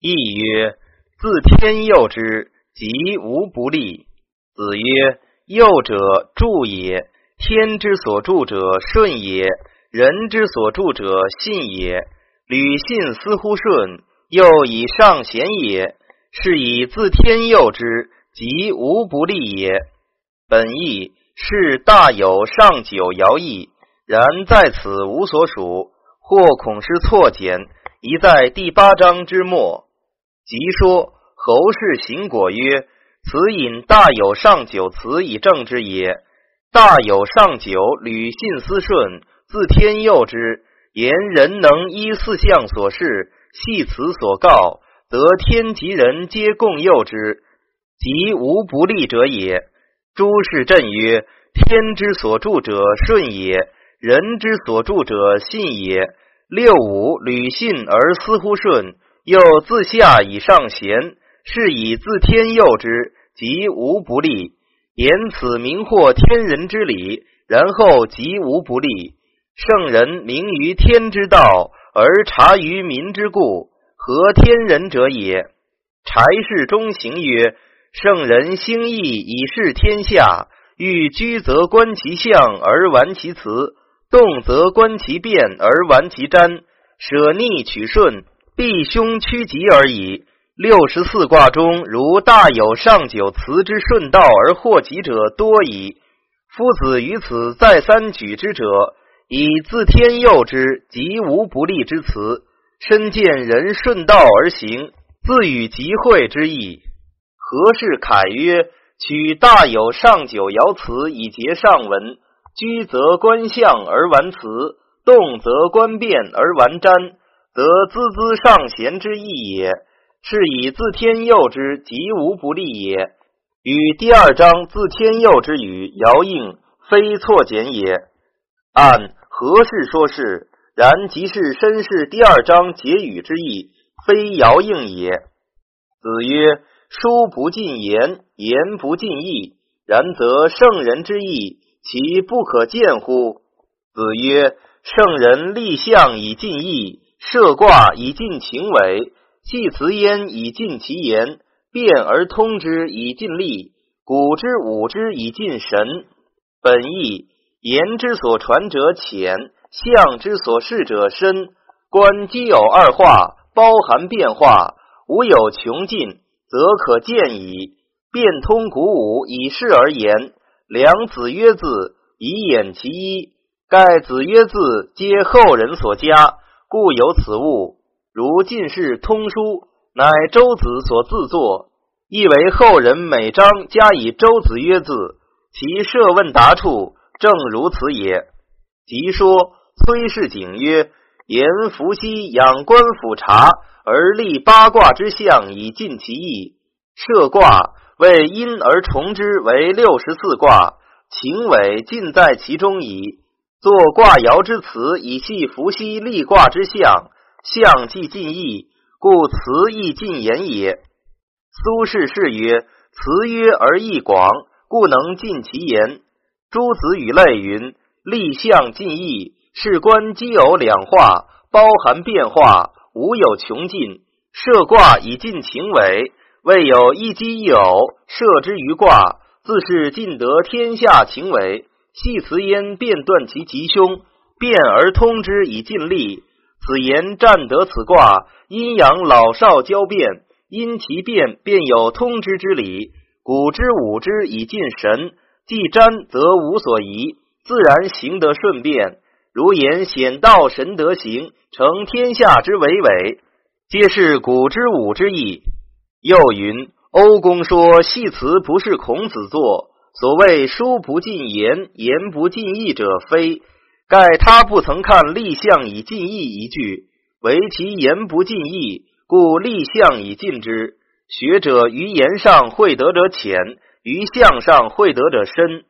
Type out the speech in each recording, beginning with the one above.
亦曰：自天佑之，即无不利。子曰：佑者助也，天之所助者顺也，人之所助者信也。履信思乎顺，又以上贤也，是以自天佑之，即无不利也。本义是大有上九爻义，然在此无所属，或恐失错简，宜在第八章之末。即说侯氏行果曰：“此引大有上九辞以正之也。大有上九，履信思顺，自天佑之。言人能依四象所示，系辞所告，则天及人皆共佑之，即无不利者也。”诸事震曰：“天之所助者顺也，人之所助者信也。六五履信而思乎顺，又自下以上贤，是以自天佑之，即无不利。言此明获天人之理，然后即无不利。圣人明于天之道，而察于民之故，合天人者也。柴氏中行曰。”圣人兴义以示天下，欲居则观其象而玩其辞，动则观其变而玩其瞻，舍逆取顺，避凶趋吉而已。六十四卦中，如大有上九辞之顺道而获吉者多矣。夫子于此再三举之者，以自天佑之，吉无不利之辞，身见人顺道而行，自与吉会之意。何氏凯曰：“取大有上九爻辞以结上文，居则观象而玩辞，动则观变而玩瞻，则孜孜上贤之意也。是以自天佑之，吉无不利也。与第二章自天佑之语爻应，非错简也。按何事说是，然即是身是第二章结语之意，非爻应也。子曰。”书不尽言，言不尽意。然则圣人之意，其不可见乎？子曰：圣人立象以尽意，设卦以尽情为，系辞焉以尽其言，变而通之以尽力，古之武之以尽神。本意言之所传者浅，象之所示者深。观既有二化，包含变化，无有穷尽。则可见矣。变通古武，以示而言。良子曰字，以演其一。盖子曰字，皆后人所加，故有此物。如进士通书，乃周子所自作，亦为后人每章加以周子曰字。其设问答处，正如此也。即说崔氏景曰：言伏羲养官府察。而立八卦之象以尽其意，设卦为因而重之为六十四卦，情尾尽在其中矣。作卦爻之辞以系伏羲立卦之象，象既尽意，故辞亦尽言也。苏轼是曰：“辞约而意广，故能尽其言。”诸子语类云：“立象尽意，事关奇偶两化，包含变化。”无有穷尽，设卦以尽情为，未有一机一偶，设之于卦，自是尽得天下情为。系辞焉，变断其吉凶，变而通之以尽力。此言占得此卦阴阳老少交变，因其变，便有通之之理。古之武之以尽神，既占则无所疑，自然行得顺便。如言显道神德行，成天下之伟伟，皆是古之武之意。又云：欧公说系辞不是孔子作，所谓书不尽言，言不尽意者非。盖他不曾看立象以尽意一句，唯其言不尽意，故立象以尽之。学者于言上会得者浅，于象上会得者深。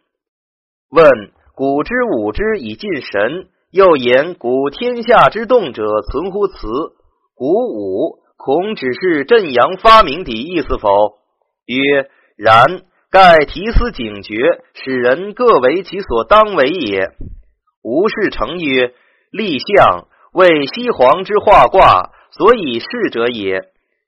问古之武之以尽神。又言古天下之动者存乎辞，古武恐只是镇阳发明的意思否？曰：然。盖提思警觉，使人各为其所当为也。吴氏成曰：立象为西皇之画卦，所以示者也。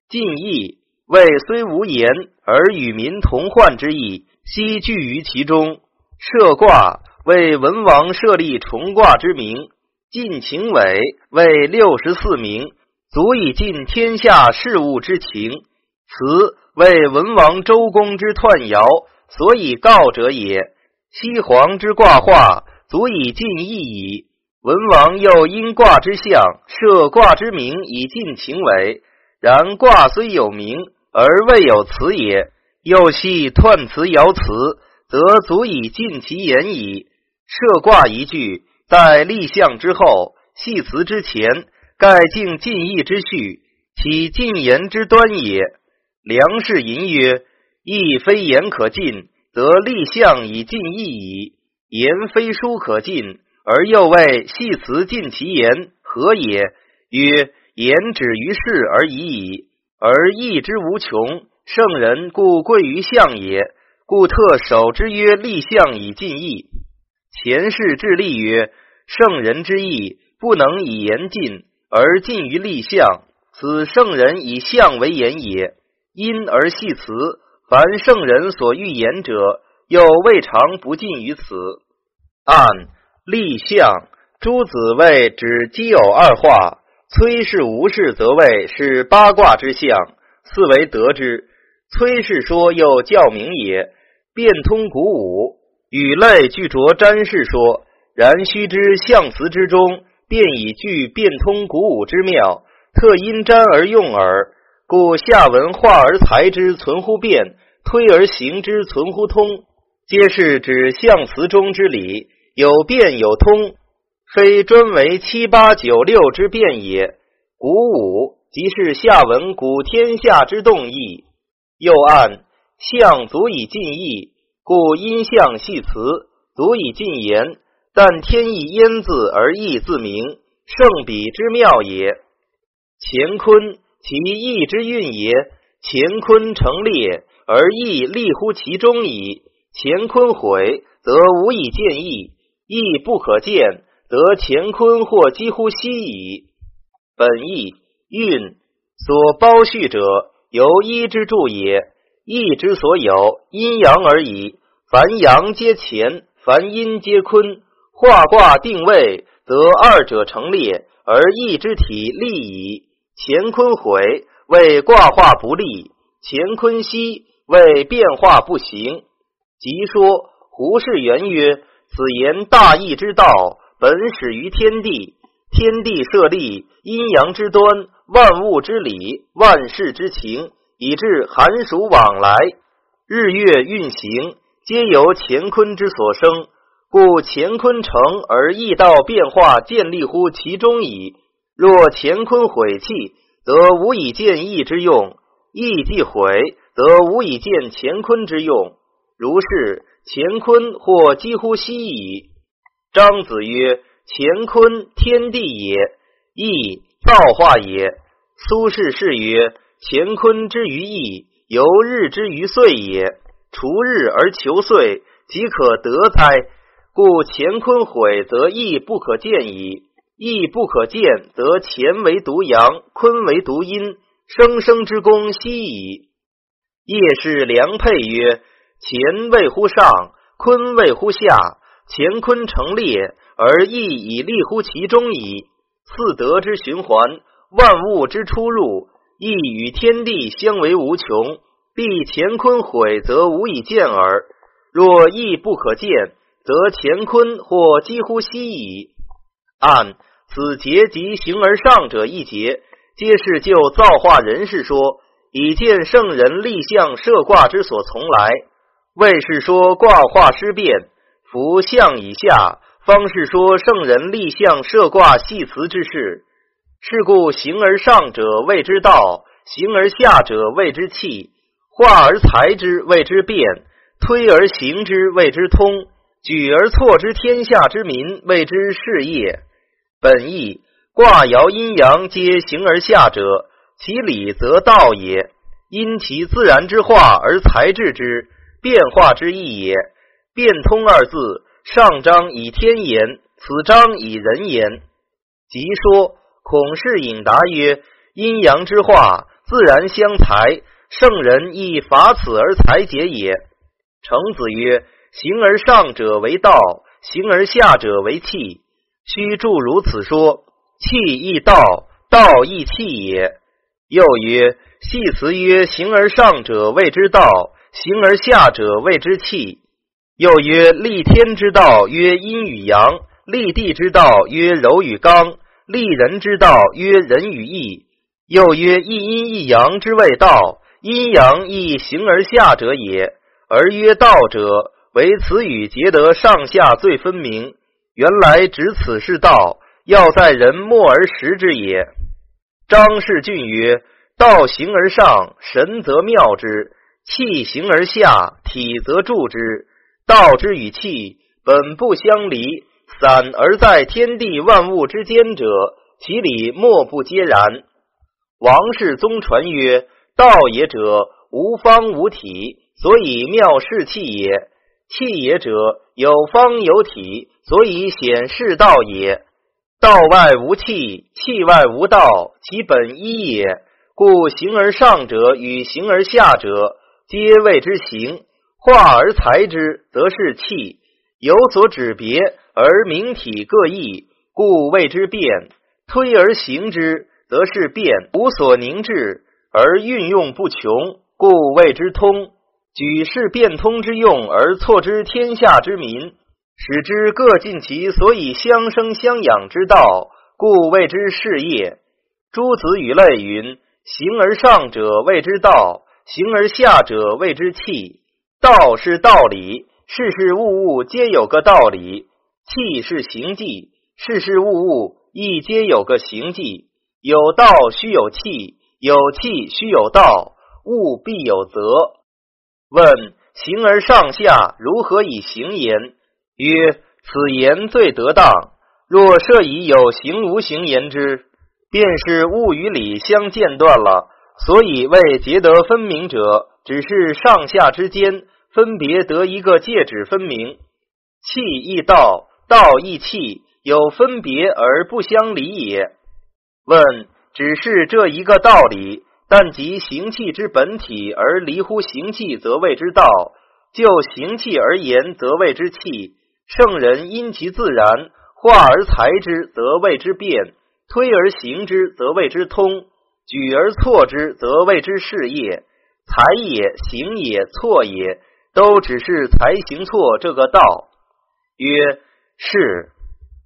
晋义谓虽无言而与民同患之意，悉聚于其中。设卦为文王设立重卦之名，晋秦伟为六十四名，足以尽天下事务之情。此为文王周公之彖爻，所以告者也。西黄之卦画，足以尽意矣。文王又因卦之象，设卦之名以尽情为。然卦虽有名，而未有辞也。又系彖辞爻辞，则足以尽其言矣。设卦一句，在立象之后，系辞之前，盖尽尽意之序，其尽言之端也。梁氏吟曰：“意非言可尽，则立象以尽意矣；言非书可尽。”而又谓系辞尽其言，何也？曰：言止于事而已矣。而义之无穷，圣人故贵于象也。故特守之曰：立象以尽义。前世致立曰：圣人之义不能以言尽，而尽于立象。此圣人以象为言也。因而系辞，凡圣人所欲言者，又未尝不尽于此。按。立象，诸子谓指奇偶二化；崔氏、吴氏则谓是八卦之象。四为得之。崔氏说又教名也，变通古武，与类俱着占氏说。然须知象辞之中，便已具变通古武之妙，特因占而用耳。故下文化而才之存乎变，推而行之存乎通，皆是指象辞中之理。有变有通，非专为七八九六之变也。古五即是下文古天下之动意，又按象足以尽意，故因象系辞，足以尽言。但天意焉字而意自明，胜彼之妙也。乾坤其意之运也，乾坤成列而意立乎其中矣。乾坤毁，则无以见义。亦不可见，得乾坤或几乎息矣。本义运所包蓄者，由一之助也。义之所有，阴阳而已。凡阳皆乾，凡阴皆坤。化卦定位，则二者成列，而义之体立矣。乾坤毁，为卦化不利；乾坤息，为变化不行。即说胡适言曰。此言大义之道，本始于天地。天地设立，阴阳之端，万物之理，万事之情，以致寒暑往来，日月运行，皆由乾坤之所生。故乾坤成而易道变化建立乎其中矣。若乾坤毁弃，则无以见义之用；义既毁，则无以见乾坤之用。如是。乾坤或几乎息矣。张子曰：“乾坤天地也，义造化也。”苏轼是曰：“乾坤之于义，由日之于岁也。除日而求岁，即可得哉？故乾坤毁，则义不可见矣；亦不可见，则乾为独阳，坤为独阴，生生之功息矣。”叶氏良配曰。乾位乎上，坤位乎下。乾坤成列，而义以立乎其中矣。四德之循环，万物之出入，义与天地相为无穷。必乾坤毁，则无以见耳。若义不可见，则乾坤或几乎息矣。按此节及形而上者一节，皆是就造化人事说，以见圣人立象设卦之所从来。谓是说卦化失变，夫象以下，方是说圣人立象设卦系辞之事。是故形而上者谓之道，形而下者谓之器。化而裁之谓之变，推而行之谓之通，举而错之天下之民谓之事业。本意卦爻阴阳皆形而下者，其理则道也。因其自然之化而裁治之。变化之意也。变通二字，上章以天言，此章以人言。即说孔氏引答曰：阴阳之化，自然相才。圣人亦法此而财解也。程子曰：形而上者为道，形而下者为器。须注如此说，气亦道，道亦气也。又曰：系辞曰：形而上者谓之道，形而下者谓之器。又曰：立天之道曰阴与阳，立地之道曰柔与刚，立人之道曰仁与义。又曰：一阴一阳之谓道。阴阳亦形而下者也，而曰道者，为此语结得上下最分明。原来指此是道，要在人默而识之也。张氏俊曰：道行而上，神则妙之；气行而下，体则助之。道之与气本不相离，散而在天地万物之间者，其理莫不皆然。王氏宗传曰。道也者，无方无体，所以妙是气也；气也者，有方有体，所以显是道也。道外无气，气外无道，其本一也。故形而上者与形而下者，皆谓之形；化而裁之，则是气。有所指别，而名体各异，故谓之变；推而行之，则是变；无所凝滞。而运用不穷，故谓之通。举世变通之用，而错之天下之民，使之各尽其所以相生相养之道，故谓之事业。诸子语类云：形而上者谓之道，形而下者谓之器。道是道理，事事物物皆有个道理；器是行迹，事事物物亦皆有个行迹。有道须有器。有气须有道，物必有则。问形而上下，如何以形言？曰：此言最得当。若设以有形无形言之，便是物与理相间断了。所以谓结得分明者，只是上下之间分别得一个介指分明。气亦道，道亦气，有分别而不相离也。问。只是这一个道理，但即行气之本体而离乎行气，则谓之道；就行气而言，则谓之气。圣人因其自然，化而裁之，则谓之变；推而行之，则谓之通；举而错之，则谓之事业。裁也，行也，错也，都只是裁行错这个道。曰是。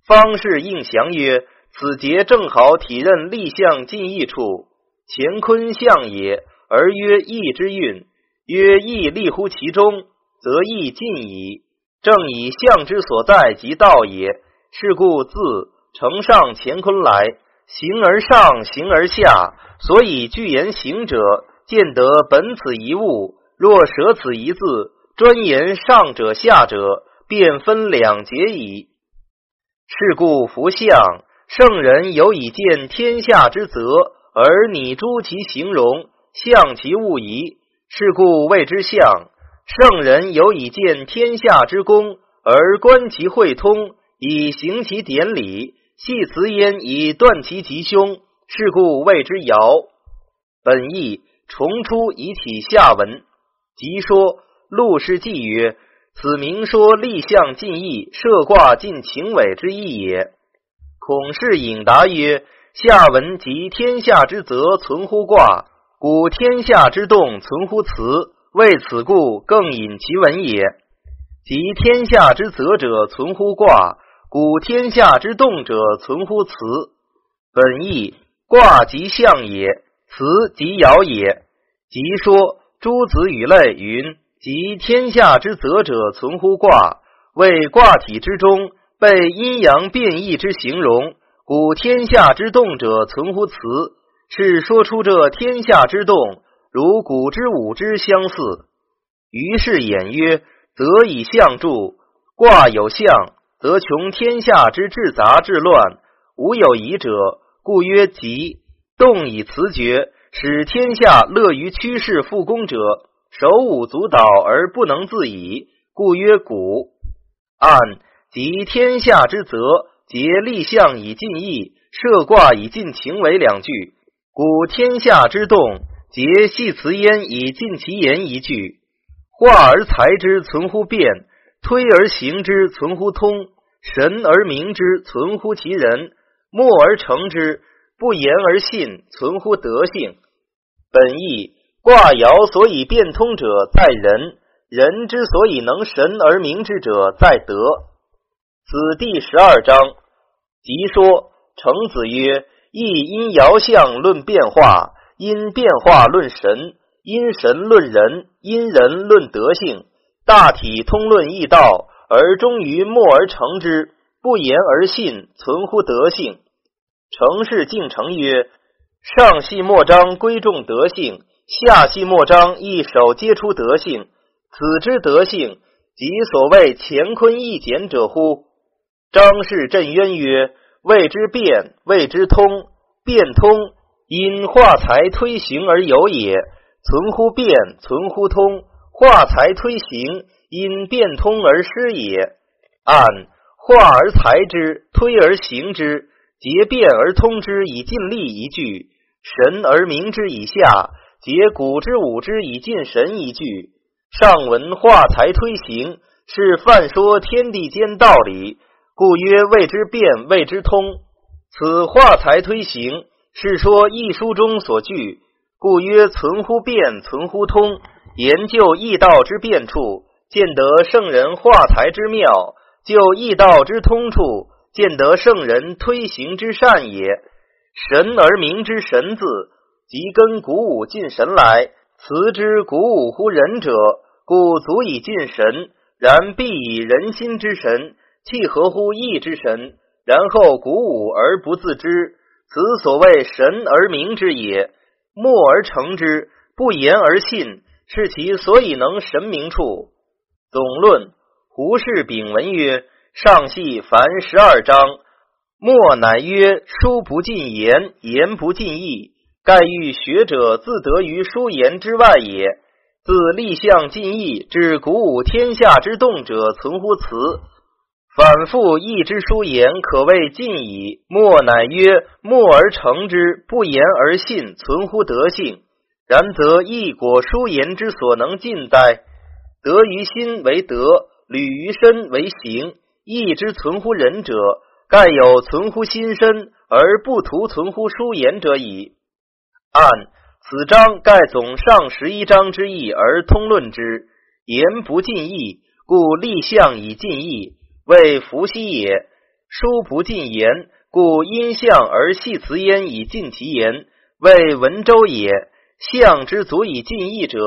方士应祥曰。此节正好体认立象近义处，乾坤象也，而曰易之运。曰易立乎其中，则易尽矣。正以象之所在即道也。是故自承上乾坤来，形而上，形而下，所以具言行者，见得本此一物。若舍此一字，专言上者下者，便分两节矣。是故福相。圣人有以见天下之则，而拟诸其形容，象其物宜，是故谓之象。圣人有以见天下之功，而观其会通，以行其典礼，系辞焉以断其吉凶，是故谓之爻。本意重出以体下文，即说陆氏记曰：“此明说立象尽义，设卦尽情伪之意也。”孔氏引答曰：“下文即天下之则存乎卦，古天下之动存乎辞。为此故，更引其文也。即天下之则者存乎卦，古天下之动者存乎辞。本意卦即象也，辞即爻也。即说诸子语类云：即天下之则者存乎卦，为卦体之中。”被阴阳变异之形容，古天下之动者存乎辞，是说出这天下之动，如古之武之相似。于是演曰：则以象助卦有象，则穷天下之至杂至乱，无有疑者，故曰吉。动以辞绝，使天下乐于趋势复功者，手舞足蹈而不能自已，故曰古。按。即天下之则，结立象以尽义，设卦以尽情为两句。古天下之动，结系辞焉以尽其言一句。化而才之，存乎变；推而行之，存乎通；神而明之，存乎其人；默而成之，不言而信，存乎德性。本意卦爻所以变通者，在人；人之所以能神而明之者，在德。子第十二章，即说。程子曰：“亦因爻象论变化，因变化论神，因神论人，因人论德性。大体通论易道，而终于默而成之，不言而信，存乎德性。”程氏敬成曰：“上系莫章归重德性，下系莫章一手皆出德性。此之德性，即所谓乾坤易简者乎？”张氏震渊曰。谓之变，谓之通。变通，因化财推行而有也。存乎变，存乎通。化财推行，因变通而失也。按化而财之，推而行之，结变而通之以尽力一句；神而明之以下，结古之武之以尽神一句。上文化财推行，是泛说天地间道理。故曰谓之变，谓之通。此化财推行，是说易书中所据。故曰存乎变，存乎通。研究易道之变处，见得圣人化财之妙；就易道之通处，见得圣人推行之善也。神而明之神字，即根鼓舞进神来。辞之鼓舞乎人者，故足以进神。然必以人心之神。契合乎意之神，然后鼓舞而不自知，此所谓神而明之也。默而成之，不言而信，是其所以能神明处。总论胡适丙文曰：上系凡十二章，莫乃曰书不尽言，言不尽意。盖欲学者自得于书言之外也。自立象尽意至鼓舞天下之动者，存乎辞。反复一之书言，可谓尽矣。莫乃曰默而成之，不言而信，存乎德性。然则一果书言之所能尽哉？得于心为德，履于身为行。义之存乎人者，盖有存乎心身而不图存乎书言者矣。按此章盖总上十一章之意而通论之，言不尽意，故立象以尽意。谓伏羲也，书不尽言，故因象而系辞焉以尽其言。谓文周也，象之足以尽义者，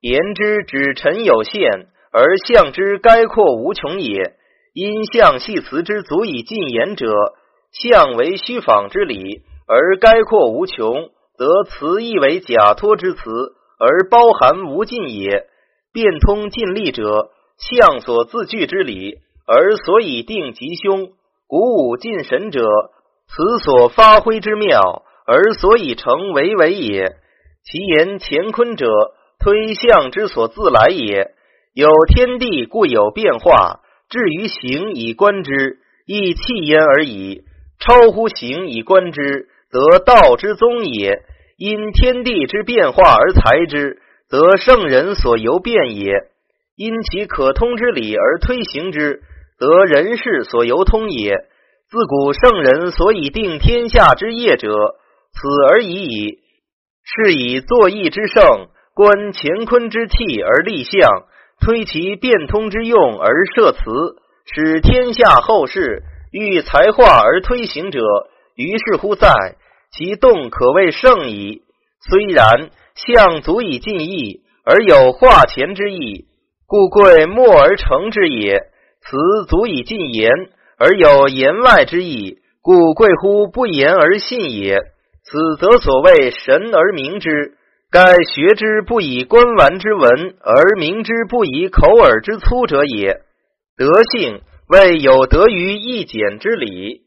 言之指陈有限，而象之概括无穷也。因象系辞之足以尽言者，象为虚仿之理，而概括无穷，则辞亦为假托之词，而包含无尽也。变通尽力者，象所自具之理。而所以定吉凶，鼓舞尽神者，此所发挥之妙，而所以成为为也。其言乾坤者，推象之所自来也。有天地，故有变化。至于形以观之，亦气焉而已；超乎形以观之，则道之宗也。因天地之变化而裁之，则圣人所由变也。因其可通之理而推行之。得人事所由通也。自古圣人所以定天下之业者，此而已矣。是以作义之圣，观乾坤之气而立象，推其变通之用而设辞，使天下后世欲才化而推行者，于是乎在其动可谓圣矣。虽然，象足以尽意，而有化前之意，故贵默而成之也。此足以尽言，而有言外之意，故贵乎不言而信也。此则所谓神而明之。盖学之不以观玩之文，而明之不以口耳之粗者也。德性谓有得于一简之理。